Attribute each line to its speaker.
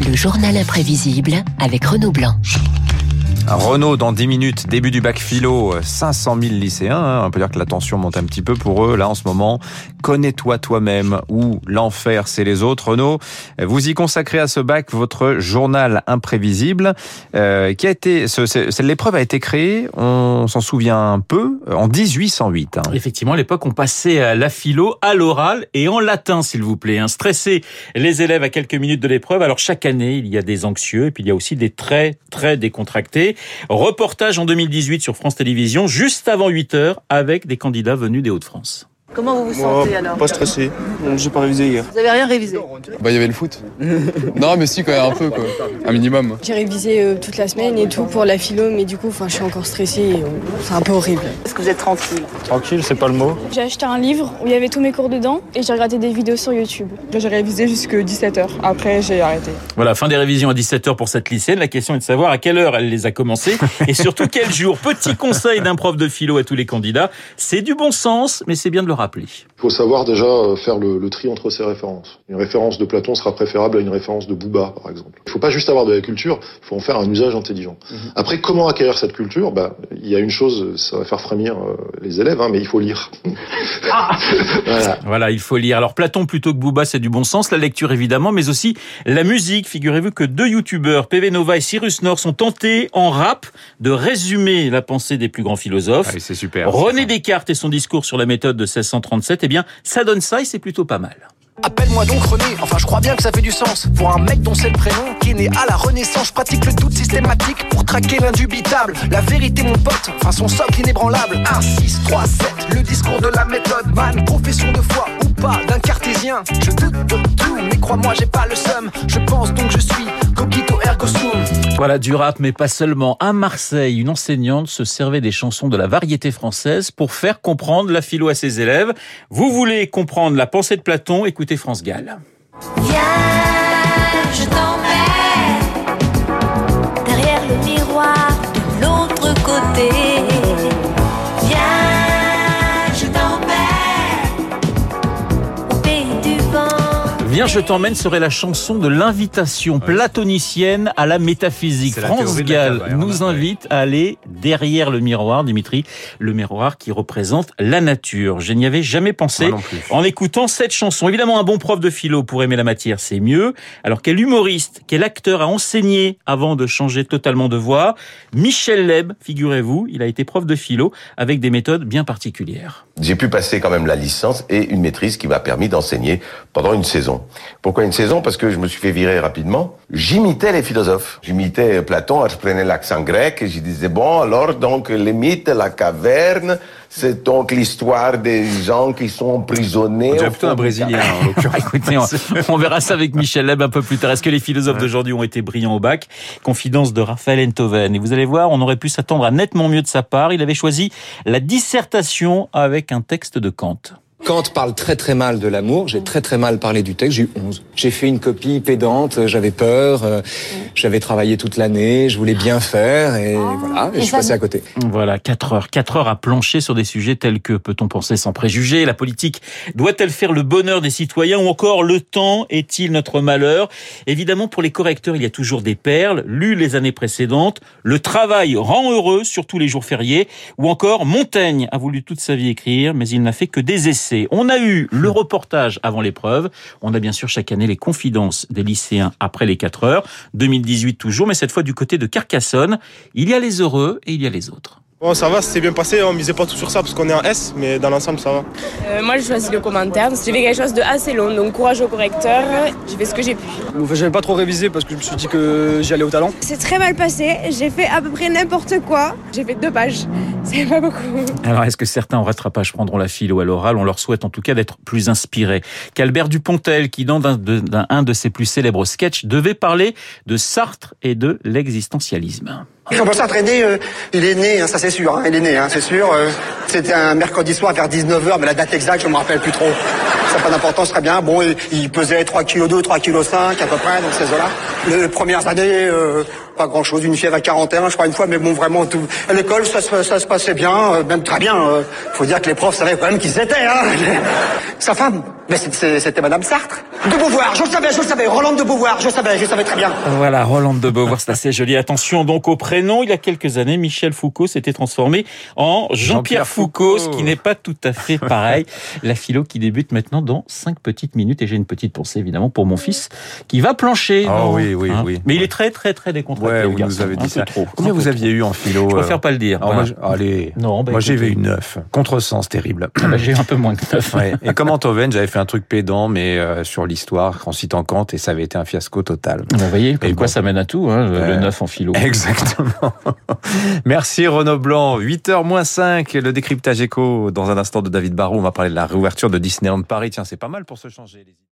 Speaker 1: Le journal imprévisible avec Renaud Blanc.
Speaker 2: Renault dans 10 minutes, début du bac philo, 500 000 lycéens. hein. On peut dire que la tension monte un petit peu pour eux là en ce moment. Connais-toi toi-même ou l'enfer c'est les autres. Renault, vous y consacrez à ce bac votre journal imprévisible euh, qui a été, ce- ce- l'épreuve a été créée, on s'en souvient un peu, en 1808. hein.
Speaker 3: Effectivement, à l'époque, on passait à la philo, à l'oral et en latin, s'il vous plaît. Hein. Stresser les élèves à quelques minutes de l'épreuve. Alors, chaque année, il y a des anxieux et puis il y a aussi des très, très décontractés. Reportage en 2018 sur France Télévisions, juste avant 8 heures, avec des candidats venus des Hauts-de-France.
Speaker 4: Comment vous vous
Speaker 5: Moi,
Speaker 4: sentez alors
Speaker 5: pas stressé. J'ai pas révisé hier.
Speaker 4: Vous avez rien révisé?
Speaker 6: Bah, il y avait le foot. non, mais si, quand même, un peu, quoi. Un minimum.
Speaker 7: J'ai révisé euh, toute la semaine et tout pour la philo, mais du coup, enfin, je suis encore stressée. et, euh, C'est un peu horrible.
Speaker 4: Est-ce que vous êtes tranquille?
Speaker 5: Tranquille, c'est pas le mot.
Speaker 7: J'ai acheté un livre où il y avait tous mes cours dedans et j'ai regardé des vidéos sur YouTube.
Speaker 8: J'ai révisé jusque 17h. Après, j'ai arrêté.
Speaker 3: Voilà, fin des révisions à 17h pour cette lycéenne. La question est de savoir à quelle heure elle les a commencées et surtout quel jour. Petit conseil d'un prof de philo à tous les candidats. C'est du bon sens, mais c'est bien de le rappeler.
Speaker 9: Il faut savoir déjà euh, faire le, le tri entre ces références. Une référence de Platon sera préférable à une référence de Bouba, par exemple. Il ne faut pas juste avoir de la culture, il faut en faire un usage intelligent. Après, comment acquérir cette culture? Bah, Il y a une chose, ça va faire frémir euh, les élèves, hein, mais il faut lire. voilà.
Speaker 3: Voilà, il faut lire. Alors Platon plutôt que Booba, c'est du bon sens, la lecture évidemment, mais aussi la musique. Figurez-vous que deux youtubeurs, PV Nova et Cyrus North, sont tentés en rap de résumer la pensée des plus grands philosophes.
Speaker 2: Ah, c'est super.
Speaker 3: René Descartes et son discours sur la méthode de 1637, eh bien, ça donne ça et c'est plutôt pas mal.
Speaker 10: Appelle-moi donc René, enfin je crois bien que ça fait du sens. Pour un mec dont c'est le prénom, qui est né à la renaissance pratique le doute systématique pour traquer l'indubitable. La vérité mon pote, enfin son socle inébranlable. 1, 6, 3, 7, le discours de la méthode. Man, profession de foi ou pas d'un cartésien. Je doute de tout, mais crois-moi j'ai pas le seum. Je pense donc je suis
Speaker 3: Voilà, du rap, mais pas seulement. À Marseille, une enseignante se servait des chansons de la variété française pour faire comprendre la philo à ses élèves. Vous voulez comprendre la pensée de Platon Écoutez France Gall.
Speaker 11: Viens, je t'emmène
Speaker 3: serait la chanson de l'invitation platonicienne à la métaphysique. France Gall
Speaker 2: caverne,
Speaker 3: nous invite à aller derrière le miroir, Dimitri, le miroir qui représente la nature. Je n'y avais jamais pensé en écoutant cette chanson. Évidemment, un bon prof de philo pour aimer la matière, c'est mieux. Alors quel humoriste, quel acteur a enseigné avant de changer totalement de voix Michel Leb, figurez-vous, il a été prof de philo avec des méthodes bien particulières.
Speaker 12: J'ai pu passer quand même la licence et une maîtrise qui m'a permis d'enseigner pendant une saison. Pourquoi une saison? Parce que je me suis fait virer rapidement. J'imitais les philosophes. J'imitais Platon, je prenais l'accent grec et je disais, bon, alors donc les mythes, la caverne, c'est donc l'histoire des gens qui sont emprisonnés.
Speaker 2: On plutôt un Brésilien, en l'occurrence.
Speaker 3: Écoutez, on, on verra ça avec Michel Leb un peu plus tard. Est-ce que les philosophes d'aujourd'hui ont été brillants au bac? Confidence de Raphaël Enthoven. Et vous allez voir, on aurait pu s'attendre à nettement mieux de sa part. Il avait choisi la dissertation avec un texte de Kant.
Speaker 13: Kant parle très très mal de l'amour, j'ai très très mal parlé du texte, j'ai eu 11. J'ai fait une copie pédante, j'avais peur, euh, j'avais travaillé toute l'année, je voulais bien faire et voilà, et je suis passé à côté.
Speaker 3: Voilà, 4 heures. 4 heures à plancher sur des sujets tels que peut-on penser sans préjugés La politique doit-elle faire le bonheur des citoyens ou encore le temps est-il notre malheur? Évidemment, pour les correcteurs, il y a toujours des perles, lues les années précédentes. Le travail rend heureux, surtout les jours fériés. Ou encore, Montaigne a voulu toute sa vie écrire, mais il n'a fait que des essais. On a eu le reportage avant l'épreuve. On a bien sûr chaque année les confidences des lycéens après les 4 heures. 2018 toujours, mais cette fois du côté de Carcassonne. Il y a les heureux et il y a les autres.
Speaker 5: Bon, ça va, c'était bien passé. On misait pas tout sur ça parce qu'on est en S, mais dans l'ensemble, ça va.
Speaker 7: Euh, moi, je choisis le commentaire. J'ai fait quelque chose de assez long, donc courage au correcteur. J'ai fait ce que j'ai pu.
Speaker 8: Enfin, J'avais pas trop révisé parce que je me suis dit que j'y allais au talent.
Speaker 7: C'est très mal passé. J'ai fait à peu près n'importe quoi. J'ai fait deux pages. C'est pas beaucoup.
Speaker 3: Alors, est-ce que certains en rattrapage prendront la philo à l'oral? On leur souhaite en tout cas d'être plus inspirés. Qu'Albert Dupontel, qui dans un de, un de ses plus célèbres sketchs, devait parler de Sartre et de l'existentialisme.
Speaker 10: On peut s'entraîner, euh, il est né, hein, ça c'est sûr, hein, il est né, hein, c'est sûr. euh, C'était un mercredi soir vers 19h, mais la date exacte, je me rappelle plus trop. Ça n'a pas d'importance, très bien. Bon, il, pesait 3 kg 2, 3 kg 5 à peu près, donc ces eaux-là. Les, les premières années, euh, pas grand-chose, une fièvre à 41, je crois, une fois, mais bon, vraiment, tout. À l'école, ça, se- ça se passait bien, euh, même très bien. euh, faut dire que les profs savaient quand même qui c'était, hein.
Speaker 4: Sa femme Mais c'était Madame Sartre. De Beauvoir, je le savais, je le savais. Roland de Beauvoir, je savais, je savais très bien.
Speaker 3: Voilà, Roland de Beauvoir, c'est assez joli. Attention donc au prénom. Il y a quelques années, Michel Foucault s'était transformé en Jean-Pierre Foucault,
Speaker 2: Foucault.
Speaker 3: ce qui n'est pas tout à fait pareil. La philo qui débute maintenant dans cinq petites minutes. Et j'ai une petite pensée évidemment pour mon fils qui va plancher.
Speaker 2: Oh oui, oui,
Speaker 3: hein.
Speaker 2: oui.
Speaker 3: Mais il est très, très, très décontracté.
Speaker 2: Ouais,
Speaker 3: le
Speaker 2: vous nous avez dit ça.
Speaker 3: trop.
Speaker 2: Combien vous aviez eu en philo
Speaker 3: Je
Speaker 2: euh
Speaker 3: préfère pas le dire.
Speaker 2: Alors,
Speaker 3: voilà.
Speaker 2: moi, allez,
Speaker 3: Non, bah,
Speaker 2: moi j'avais eu 9. Contresens terrible.
Speaker 3: Ah bah, j'ai eu un peu moins que neuf.
Speaker 2: Ouais. Et comme Antoven, j'avais fait un truc pédant, mais euh, sur l'histoire, en citant Kant, et ça avait été un fiasco total.
Speaker 3: Vous voyez, comme
Speaker 2: Et
Speaker 3: quoi
Speaker 2: bon.
Speaker 3: ça mène à tout, hein, le
Speaker 2: Euh,
Speaker 3: 9 en philo.
Speaker 2: Exactement. Merci Renaud Blanc. 8h moins 5, le décryptage écho dans un instant de David Barrault. On va parler de la réouverture de Disneyland Paris. Tiens, c'est pas mal pour se changer.